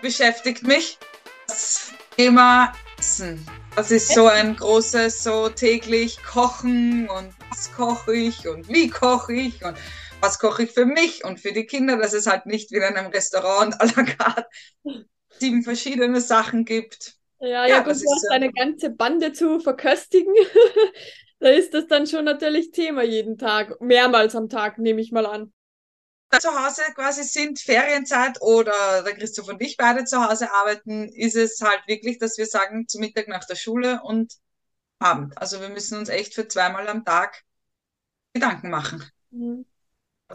beschäftigt mich das Thema Essen. Das ist so ein großes, so täglich Kochen und was koche ich und wie koche ich und was koche ich für mich und für die Kinder, dass es halt nicht wie in einem Restaurant à la carte sieben verschiedene Sachen gibt. Ja, ja, ja gut, du hast eine äh, ganze Bande zu verköstigen. da ist das dann schon natürlich Thema jeden Tag, mehrmals am Tag, nehme ich mal an zu Hause quasi sind, Ferienzeit oder der Christoph und ich beide zu Hause arbeiten, ist es halt wirklich, dass wir sagen, zu Mittag nach der Schule und Abend. Also wir müssen uns echt für zweimal am Tag Gedanken machen. Mhm.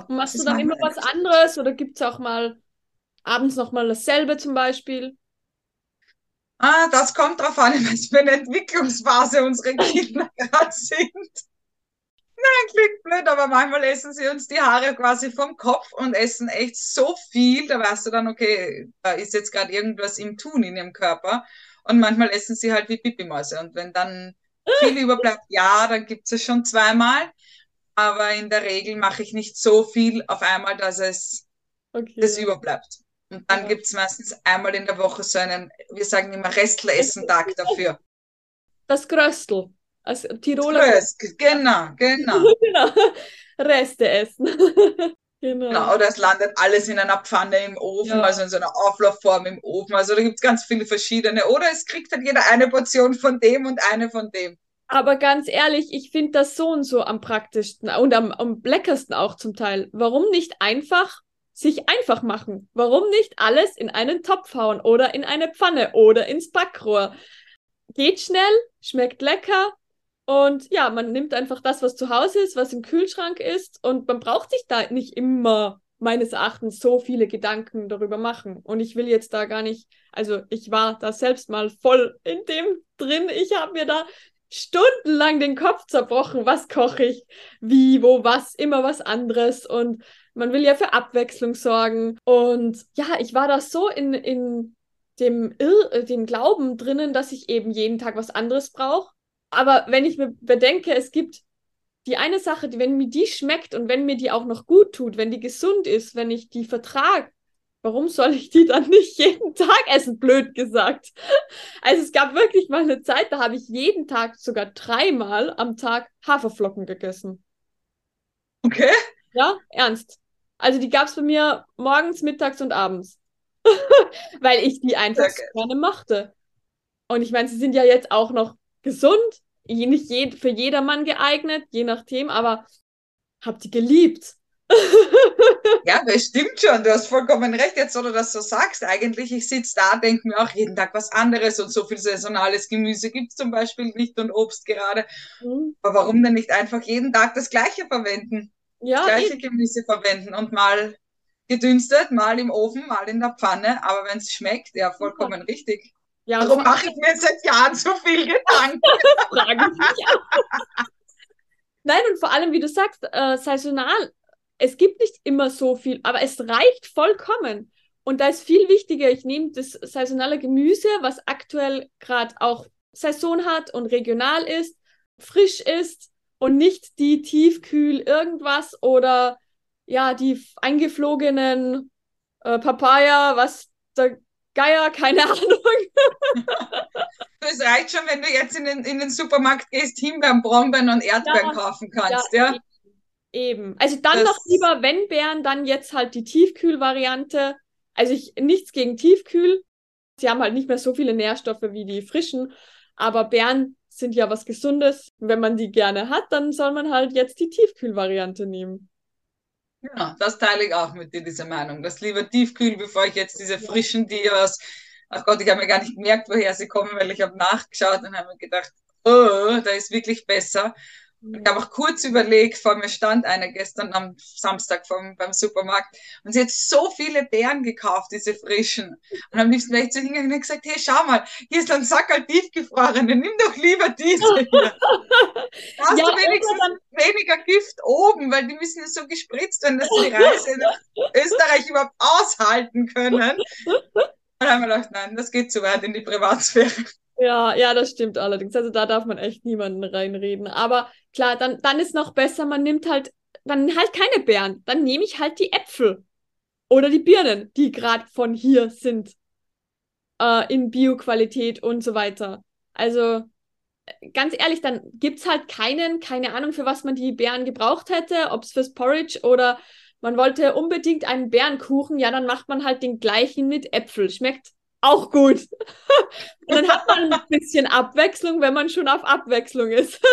Machst du dann immer was anderes oder gibt es auch mal abends nochmal dasselbe zum Beispiel? Ah, das kommt darauf an, was für eine Entwicklungsphase unsere Kinder gerade sind. Nein, klingt blöd, aber manchmal essen sie uns die Haare quasi vom Kopf und essen echt so viel, da weißt du dann, okay, da ist jetzt gerade irgendwas im Tun in ihrem Körper. Und manchmal essen sie halt wie Pipimäuse. Und wenn dann viel überbleibt, ja, dann gibt es schon zweimal. Aber in der Regel mache ich nicht so viel auf einmal, dass es okay. das überbleibt. Und dann ja. gibt es meistens einmal in der Woche so einen, wir sagen immer Restleressen-Tag dafür. Das Gröstel. Als Tiroler. Röst, genau, genau. genau. Reste essen. genau. genau. Oder es landet alles in einer Pfanne im Ofen, ja. also in so einer Auflaufform im Ofen. Also da gibt es ganz viele verschiedene. Oder es kriegt dann jeder eine Portion von dem und eine von dem. Aber ganz ehrlich, ich finde das so und so am praktischsten und am, am leckersten auch zum Teil. Warum nicht einfach sich einfach machen? Warum nicht alles in einen Topf hauen oder in eine Pfanne oder ins Backrohr? Geht schnell, schmeckt lecker und ja, man nimmt einfach das, was zu Hause ist, was im Kühlschrank ist und man braucht sich da nicht immer meines Erachtens so viele Gedanken darüber machen. Und ich will jetzt da gar nicht, also ich war da selbst mal voll in dem drin. Ich habe mir da stundenlang den Kopf zerbrochen, was koche ich, wie, wo, was, immer was anderes. Und man will ja für Abwechslung sorgen. Und ja, ich war da so in, in dem, Irr, dem Glauben drinnen, dass ich eben jeden Tag was anderes brauche aber wenn ich mir bedenke, es gibt die eine Sache, die, wenn mir die schmeckt und wenn mir die auch noch gut tut, wenn die gesund ist, wenn ich die vertrage, warum soll ich die dann nicht jeden Tag essen, blöd gesagt. Also es gab wirklich mal eine Zeit, da habe ich jeden Tag sogar dreimal am Tag Haferflocken gegessen. Okay. Ja, ernst. Also die gab es bei mir morgens, mittags und abends. Weil ich die einfach so gerne mochte. Und ich meine, sie sind ja jetzt auch noch gesund, nicht je, für jedermann geeignet, je nachdem, aber habt ihr geliebt. ja, das stimmt schon. Du hast vollkommen recht, jetzt, oder das so sagst. Eigentlich, ich sitze da, denke mir auch jeden Tag was anderes und so viel saisonales Gemüse gibt es zum Beispiel nicht und Obst gerade. Mhm. Aber warum denn nicht einfach jeden Tag das Gleiche verwenden? Ja, das gleiche ich... Gemüse verwenden und mal gedünstet, mal im Ofen, mal in der Pfanne. Aber wenn es schmeckt, ja, vollkommen ja. richtig. Ja, Warum mache ich mir seit Jahren so viel Gedanken? Frage ich mich auch. Nein, und vor allem, wie du sagst, äh, saisonal, es gibt nicht immer so viel, aber es reicht vollkommen. Und da ist viel wichtiger, ich nehme das saisonale Gemüse, was aktuell gerade auch Saison hat und regional ist, frisch ist und nicht die tiefkühl irgendwas oder ja, die eingeflogenen äh, Papaya, was da Geier, keine Ahnung. Reicht schon, wenn du jetzt in den, in den Supermarkt gehst, Himbeeren, Brombeeren und Erdbeeren ja, kaufen kannst, ja? ja? Eben. Also dann das noch lieber, wenn Beeren, dann jetzt halt die Tiefkühlvariante. Also ich nichts gegen Tiefkühl. Sie haben halt nicht mehr so viele Nährstoffe wie die frischen, aber Beeren sind ja was Gesundes. Wenn man die gerne hat, dann soll man halt jetzt die Tiefkühlvariante nehmen. Ja, das teile ich auch mit dir, diese Meinung. Das lieber tiefkühl, bevor ich jetzt diese frischen, die aus, ach Gott, ich habe mir gar nicht gemerkt, woher sie kommen, weil ich habe nachgeschaut und habe mir gedacht, oh, da ist wirklich besser. Ich habe auch kurz überlegt, vor mir stand eine gestern am Samstag vom, beim Supermarkt und sie hat so viele Beeren gekauft, diese frischen. Und am liebsten wäre ich zu hingegangen und gesagt, hey, schau mal, hier ist ein Sackerl tiefgefrorene, nimm doch lieber diese hier. Da hast ja, du wenigstens weniger Gift oben, weil die müssen ja so gespritzt werden, dass sie die Reise nach Österreich überhaupt aushalten können. Dann haben wir gedacht, nein, das geht zu weit in die Privatsphäre. Ja, ja, das stimmt allerdings. Also da darf man echt niemanden reinreden. Aber klar, dann, dann ist noch besser, man nimmt halt, dann halt keine Beeren. Dann nehme ich halt die Äpfel oder die Birnen, die gerade von hier sind. äh, in Bio-Qualität und so weiter. Also ganz ehrlich, dann gibt es halt keinen, keine Ahnung, für was man die Beeren gebraucht hätte, ob es fürs Porridge oder man wollte unbedingt einen Bärenkuchen, ja, dann macht man halt den gleichen mit Äpfel. Schmeckt auch gut. Und dann hat man ein bisschen Abwechslung, wenn man schon auf Abwechslung ist.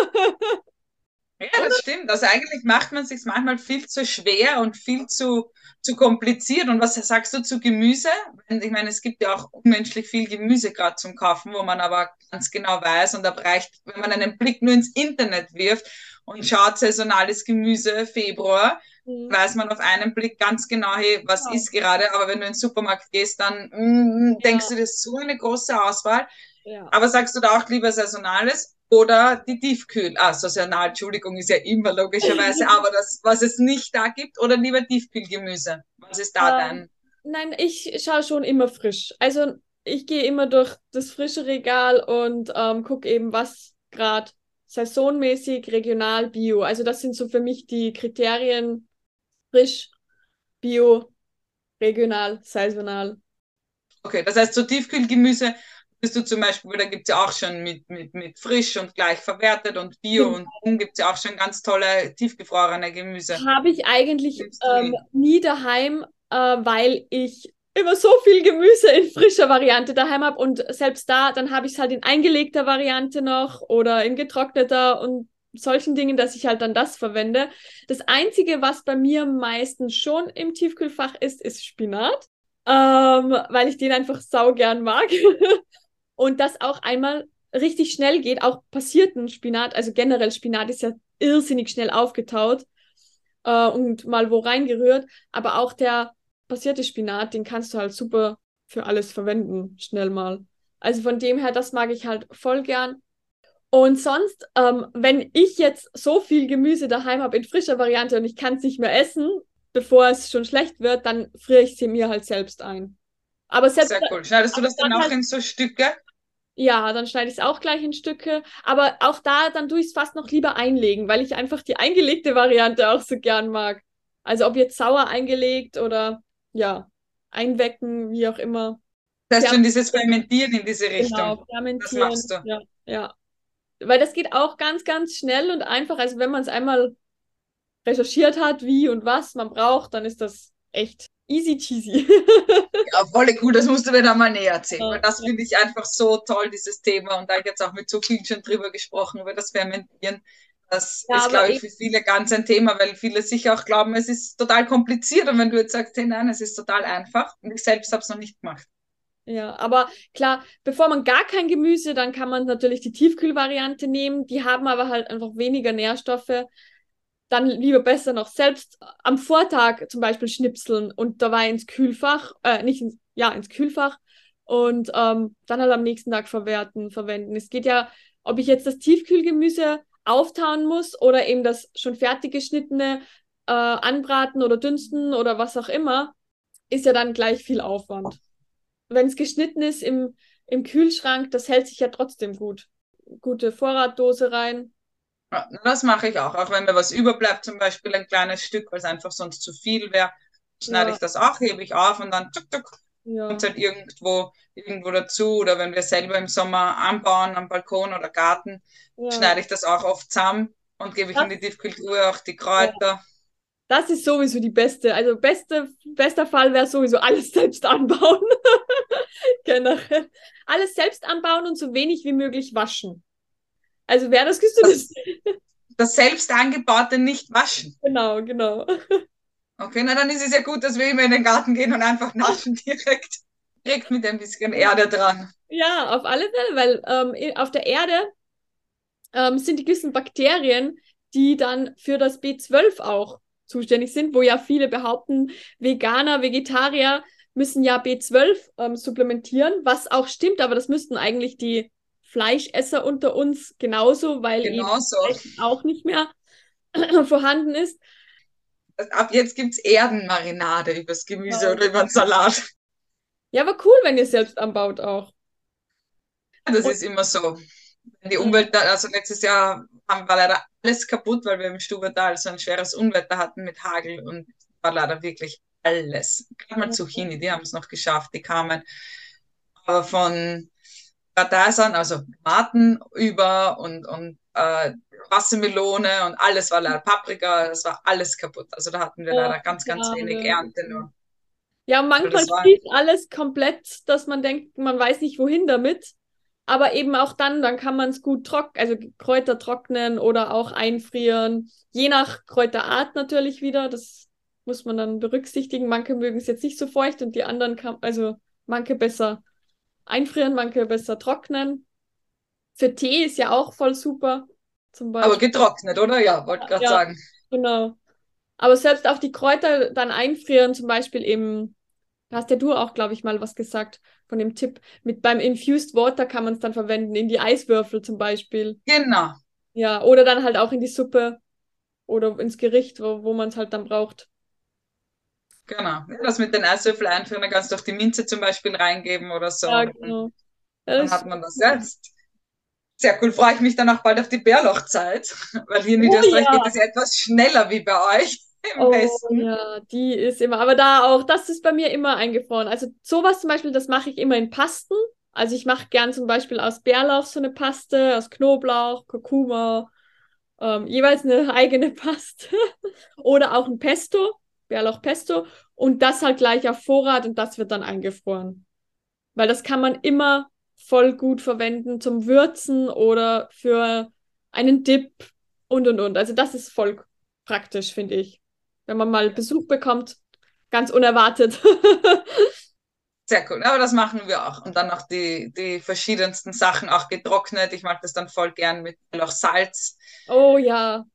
Ja, das stimmt. Also eigentlich macht man sich manchmal viel zu schwer und viel zu, zu kompliziert. Und was sagst du zu Gemüse? Ich meine, es gibt ja auch unmenschlich viel Gemüse gerade zum Kaufen, wo man aber ganz genau weiß und da reicht, wenn man einen Blick nur ins Internet wirft und schaut saisonales Gemüse Februar, mhm. weiß man auf einen Blick ganz genau, hey, was ja. ist gerade. Aber wenn du in den Supermarkt gehst, dann mm, denkst ja. du, das ist so eine große Auswahl. Ja. Aber sagst du da auch lieber saisonales? oder die Tiefkühl, ah, saisonal, Entschuldigung, ist ja immer logischerweise, aber das, was es nicht da gibt, oder lieber Tiefkühlgemüse? Was ist da ähm, dann? Nein, ich schaue schon immer frisch. Also ich gehe immer durch das frische Regal und ähm, gucke eben, was gerade saisonmäßig, regional, bio. Also das sind so für mich die Kriterien frisch, bio, regional, saisonal. Okay, das heißt, so Tiefkühlgemüse bist du zum Beispiel, da gibt es ja auch schon mit, mit, mit frisch und gleich verwertet und Bio mhm. und dann gibt es ja auch schon ganz tolle tiefgefrorene Gemüse. Habe ich eigentlich ähm, nie daheim, äh, weil ich immer so viel Gemüse in frischer Variante daheim habe und selbst da, dann habe ich es halt in eingelegter Variante noch oder in getrockneter und solchen Dingen, dass ich halt dann das verwende. Das Einzige, was bei mir meistens schon im Tiefkühlfach ist, ist Spinat, ähm, weil ich den einfach sau gern mag. und das auch einmal richtig schnell geht, auch passierten Spinat, also generell Spinat ist ja irrsinnig schnell aufgetaut äh, und mal wo reingerührt, aber auch der passierte Spinat, den kannst du halt super für alles verwenden, schnell mal. Also von dem her, das mag ich halt voll gern. Und sonst, ähm, wenn ich jetzt so viel Gemüse daheim habe in frischer Variante und ich kann es nicht mehr essen, bevor es schon schlecht wird, dann friere ich sie mir halt selbst ein. Aber selbst, Sehr cool. Schneidest du das dann auch halt, in so Stücke? Ja, dann schneide ich es auch gleich in Stücke. Aber auch da, dann tue ich es fast noch lieber einlegen, weil ich einfach die eingelegte Variante auch so gern mag. Also ob jetzt sauer eingelegt oder ja, einwecken, wie auch immer. Das heißt schon dieses Fermentieren in diese Richtung. Genau, fermentieren. Das machst du. Ja, ja. Weil das geht auch ganz, ganz schnell und einfach. Also wenn man es einmal recherchiert hat, wie und was man braucht, dann ist das echt easy cheesy. ja, voll cool, das musst du mir dann mal näher erzählen, ja. weil das finde ich einfach so toll, dieses Thema. Und da habe ich jetzt auch mit so vielen schon drüber gesprochen, über das Fermentieren. Das ja, ist, glaube ich, für viele ganz ein Thema, weil viele sicher auch glauben, es ist total kompliziert. Und wenn du jetzt sagst, hey, nein, es ist total einfach. Und ich selbst habe es noch nicht gemacht. Ja, aber klar, bevor man gar kein Gemüse, dann kann man natürlich die Tiefkühlvariante nehmen. Die haben aber halt einfach weniger Nährstoffe dann lieber besser noch selbst am Vortag zum Beispiel schnipseln und dabei ins Kühlfach, äh, nicht ins, ja, ins Kühlfach und ähm, dann halt am nächsten Tag verwerten, verwenden. Es geht ja, ob ich jetzt das Tiefkühlgemüse auftauen muss oder eben das schon fertig geschnittene äh, anbraten oder dünsten oder was auch immer, ist ja dann gleich viel Aufwand. Wenn es geschnitten ist im, im Kühlschrank, das hält sich ja trotzdem gut. Gute Vorratdose rein, ja, das mache ich auch. Auch wenn mir was überbleibt, zum Beispiel ein kleines Stück, weil es einfach sonst zu viel wäre, schneide ja. ich das auch, hebe ich auf und dann tuk, tuk, ja. kommt halt irgendwo, irgendwo dazu. Oder wenn wir selber im Sommer anbauen, am Balkon oder Garten, ja. schneide ich das auch oft zusammen und gebe ich in die Tiefkühltruhe auch die Kräuter. Das ist sowieso die beste. Also beste, bester Fall wäre sowieso alles selbst anbauen. Generell. Alles selbst anbauen und so wenig wie möglich waschen. Also wer das gesund das, das selbst angebaute nicht waschen. Genau, genau. Okay, na dann ist es ja gut, dass wir immer in den Garten gehen und einfach naschen direkt, direkt mit ein bisschen Erde dran. Ja, auf alle Fälle, weil ähm, auf der Erde ähm, sind die gewissen Bakterien, die dann für das B12 auch zuständig sind, wo ja viele behaupten, Veganer, Vegetarier müssen ja B12 ähm, supplementieren, was auch stimmt, aber das müssten eigentlich die Fleischesser unter uns genauso, weil genauso. eben auch nicht mehr vorhanden ist. Ab jetzt gibt es Erdenmarinade übers Gemüse ja. oder über den Salat. Ja, aber cool, wenn ihr selbst anbaut auch. Das Und ist immer so. Die Umwelt, also letztes Jahr haben wir leider alles kaputt, weil wir im Stubertal so ein schweres Unwetter hatten mit Hagel und war leider wirklich alles. Gerade mal Zucchini, die haben es noch geschafft, die kamen aber von Radaisan, also Tomaten über und, und äh, Wassermelone und alles war leider Paprika, das war alles kaputt. Also da hatten wir oh, leider ganz, ganz ja, wenig Ernte nur. Ja, manchmal also alles komplett, dass man denkt, man weiß nicht wohin damit. Aber eben auch dann, dann kann man es gut trocknen, also Kräuter trocknen oder auch einfrieren. Je nach Kräuterart natürlich wieder. Das muss man dann berücksichtigen. Manche mögen es jetzt nicht so feucht und die anderen kann, also manche besser einfrieren, manche besser trocknen. Für Tee ist ja auch voll super. Zum Beispiel. Aber getrocknet, oder? Ja, wollte gerade ja, sagen. Genau. Aber selbst auch die Kräuter dann einfrieren, zum Beispiel im, da hast ja du auch, glaube ich, mal was gesagt von dem Tipp. Mit beim Infused Water kann man es dann verwenden, in die Eiswürfel zum Beispiel. Genau. Ja, oder dann halt auch in die Suppe oder ins Gericht, wo, wo man es halt dann braucht. Genau. Das mit den Eiswürfeln einführen, dann kannst du auch die Minze zum Beispiel reingeben oder so. Ja, genau. Dann hat man das selbst. Sehr cool, freue ich mich dann auch bald auf die Bärlochzeit, weil hier in oh Niederösterreich ja. geht es ja etwas schneller wie bei euch im oh, Westen. Ja, die ist immer, aber da auch, das ist bei mir immer eingefroren. Also sowas zum Beispiel, das mache ich immer in Pasten. Also ich mache gern zum Beispiel aus Bärlauch so eine Paste, aus Knoblauch, Kurkuma, ähm, jeweils eine eigene Paste. Oder auch ein Pesto, Bärlauchpesto. Und das halt gleich auf Vorrat und das wird dann eingefroren. Weil das kann man immer voll gut verwenden zum Würzen oder für einen Dip und und und. Also das ist voll praktisch, finde ich. Wenn man mal Besuch bekommt, ganz unerwartet. Sehr cool, aber das machen wir auch. Und dann noch die, die verschiedensten Sachen auch getrocknet. Ich mag das dann voll gern mit noch Salz. Oh ja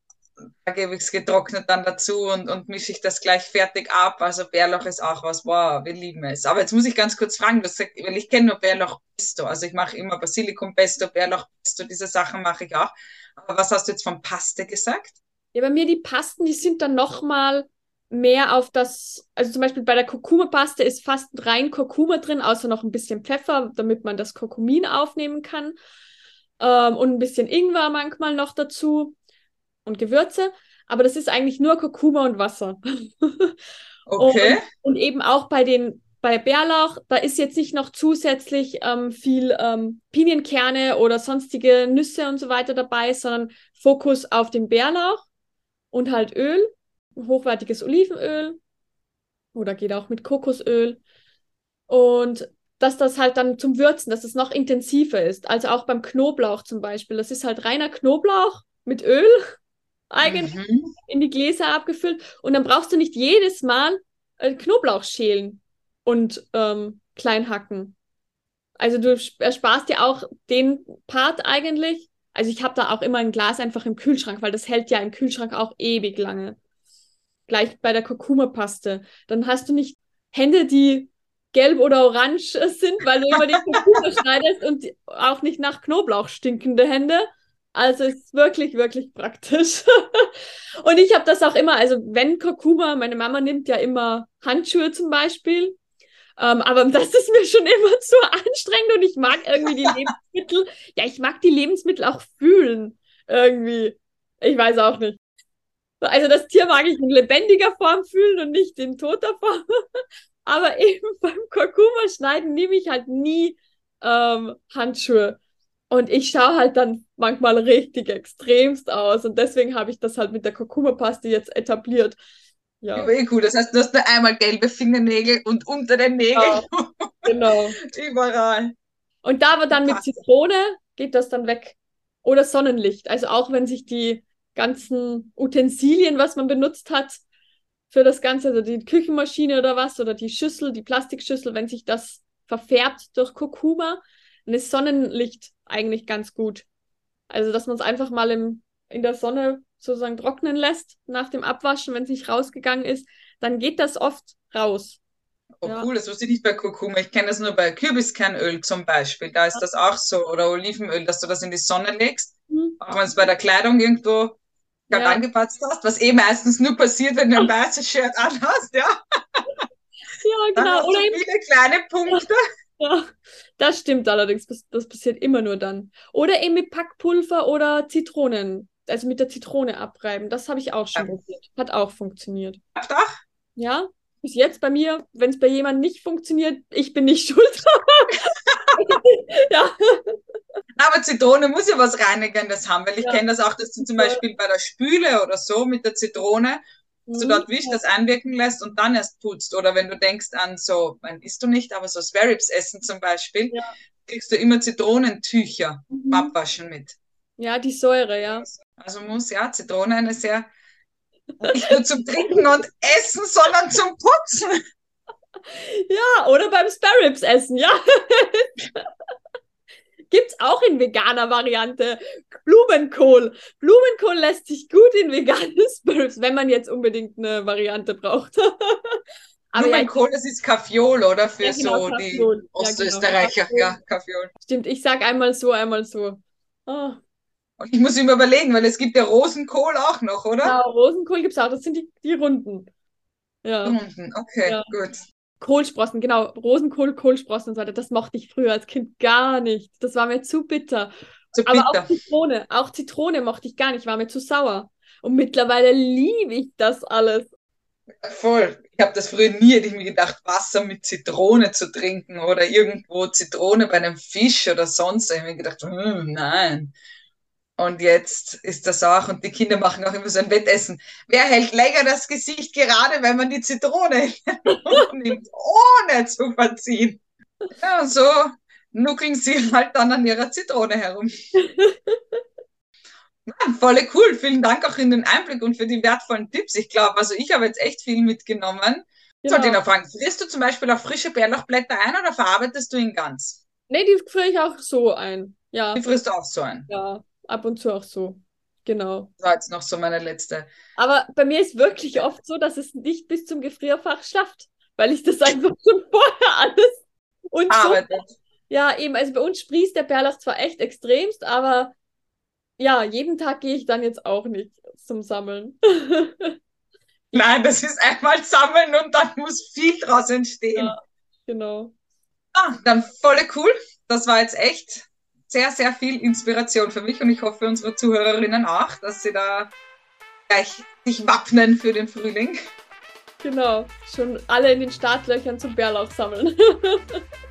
da gebe ich es getrocknet dann dazu und, und mische ich das gleich fertig ab. Also Bärlauch ist auch was, wow, wir lieben es. Aber jetzt muss ich ganz kurz fragen, das, weil ich kenne nur Bärlauch Pesto. Also ich mache immer Basilikum Pesto, Bärlauch Pesto, diese Sachen mache ich auch. Aber was hast du jetzt von Paste gesagt? Ja, bei mir die Pasten, die sind dann nochmal mehr auf das, also zum Beispiel bei der Kurkuma-Paste ist fast rein Kurkuma drin, außer noch ein bisschen Pfeffer, damit man das Kurkumin aufnehmen kann. Ähm, und ein bisschen Ingwer manchmal noch dazu und Gewürze, aber das ist eigentlich nur Kurkuma und Wasser. Okay. Und, und, eben auch bei den bei Bärlauch, da ist jetzt nicht noch zusätzlich ähm, viel ähm, Pinienkerne oder sonstige Nüsse und so weiter dabei, sondern Fokus auf den Bärlauch und halt Öl, hochwertiges Olivenöl oder geht auch mit Kokosöl. Und dass das halt dann zum Würzen, dass es noch intensiver ist. Also auch beim Knoblauch zum Beispiel. Das ist halt reiner Knoblauch mit Öl eigentlich mhm. in die Gläser abgefüllt. Und dann brauchst du nicht jedes Mal äh, Knoblauch schälen und ähm, klein hacken. Also du ersparst dir auch den Part eigentlich. Also ich habe da auch immer ein Glas einfach im Kühlschrank, weil das hält ja im Kühlschrank auch ewig lange. Gleich bei der Kurkuma-Paste. Dann hast du nicht Hände, die gelb oder orange sind, weil du immer die Kurkuma schneidest und auch nicht nach Knoblauch stinkende Hände, also es ist wirklich, wirklich praktisch. und ich habe das auch immer, also wenn Kurkuma, meine Mama nimmt ja immer Handschuhe zum Beispiel, ähm, aber das ist mir schon immer zu anstrengend und ich mag irgendwie die Lebensmittel, ja, ich mag die Lebensmittel auch fühlen, irgendwie. Ich weiß auch nicht. Also das Tier mag ich in lebendiger Form fühlen und nicht in toter Form. aber eben beim Kurkuma schneiden nehme ich halt nie ähm, Handschuhe. Und ich schaue halt dann manchmal richtig extremst aus. Und deswegen habe ich das halt mit der Kurkuma-Paste jetzt etabliert. Ja. Eh cool. Das heißt, du hast nur einmal gelbe Fingernägel und unter den Nägeln. Ja, genau. Überall. Und da aber dann mit Zitrone geht das dann weg. Oder Sonnenlicht. Also auch wenn sich die ganzen Utensilien, was man benutzt hat, für das Ganze, also die Küchenmaschine oder was, oder die Schüssel, die Plastikschüssel, wenn sich das verfärbt durch Kurkuma, dann ist Sonnenlicht eigentlich ganz gut. Also, dass man es einfach mal im, in der Sonne sozusagen trocknen lässt nach dem Abwaschen, wenn es nicht rausgegangen ist, dann geht das oft raus. Oh, ja. cool, das wusste ich nicht bei Kurkuma. Ich kenne das nur bei Kürbiskernöl zum Beispiel. Da ist das auch so. Oder Olivenöl, dass du das in die Sonne legst. Mhm. Auch wenn es bei der Kleidung irgendwo ja. angepasst hast, was eh meistens nur passiert, wenn du ein weißes Shirt anhast, ja. Ja, genau. Oder viele kleine Punkte. Ja, das stimmt allerdings. Das passiert immer nur dann. Oder eben mit Packpulver oder Zitronen. Also mit der Zitrone abreiben. Das habe ich auch schon probiert. Hat auch funktioniert. Ach, Ja, bis jetzt bei mir, wenn es bei jemandem nicht funktioniert, ich bin nicht schuld. ja. Aber Zitrone muss ja was Reinigendes haben, weil ich Ja. kenne das auch, dass du zum Beispiel bei der Spüle oder so mit der Zitrone, dass du Mhm. dort wischst, das einwirken lässt und dann erst putzt. Oder wenn du denkst an so, man isst du nicht, aber so Sparrows essen zum Beispiel, Ja. kriegst du immer Zitronentücher Mhm. abwaschen mit. Ja, die Säure, ja. Also muss ja Zitrone eine sehr nicht nur zum Trinken und Essen, sondern zum Putzen. Ja, oder beim Sparrows essen, ja. Gibt's auch in veganer Variante. Blumenkohl. Blumenkohl lässt sich gut in vegane Sparrows, wenn man jetzt unbedingt eine Variante braucht. Aber ja, Blumenkohl, das ist Kaffeeol, oder? Für Ja, genau, so die Kaffeeol. Ja, genau, Ostösterreicher. Kaffeeol. Ja, Kaffeeol. stimmt, ich sag einmal so, einmal so. Oh, Und ich muss immer überlegen, weil es gibt ja Rosenkohl auch noch, oder? ja, Rosenkohl gibt's auch, das sind die, die runden. Ja. Unten. Okay, Ja. gut. Kohlsprossen, genau. Rosenkohl, Kohlsprossen und so weiter. Das mochte ich früher als Kind gar nicht. Das war mir zu bitter. Zu Aber auch bitter. Zitrone, auch Zitrone mochte ich gar nicht, war mir zu sauer. Und mittlerweile liebe ich das alles. Voll. Ich habe das früher nie, hätte ich mir gedacht, Wasser mit Zitrone zu trinken oder irgendwo Zitrone bei einem Fisch oder sonst. Ich habe mir gedacht, hm, nein. Und jetzt ist das auch, und die Kinder machen auch immer so ein Wettessen. Wer hält länger das Gesicht gerade, wenn man die Zitrone nimmt, ohne zu verziehen? Ja, und so nuckeln sie halt dann an ihrer Zitrone herum. Ja, voll cool. Vielen Dank auch in den Einblick und für die wertvollen Tipps. Ich glaube, also ich habe jetzt echt viel mitgenommen. Sollte ich Genau. noch fragen, frierst du zum Beispiel auch frische Bärlauchblätter ein oder verarbeitest du ihn ganz? Nee, die friere ich auch so ein. Ja, Die frisst du auch so ein. ja, ab und zu auch so. Genau. Das war jetzt noch so meine letzte. Aber bei mir ist wirklich oft so, dass es nicht bis zum Gefrierfach schafft, weil ich das einfach schon vorher alles und so. Ja, eben, also bei uns sprießt der Bärlauch zwar echt extremst, aber ja, jeden Tag gehe ich dann jetzt auch nicht zum Sammeln. Nein, das ist einmal sammeln und dann muss viel draus entstehen. Ja. Genau. Ah, dann voll cool. Das war jetzt echt sehr, sehr viel Inspiration für mich und ich hoffe unsere Zuhörerinnen auch, dass sie da gleich sich wappnen für den Frühling. Genau. Schon alle in den Startlöchern zum Bärlauch sammeln.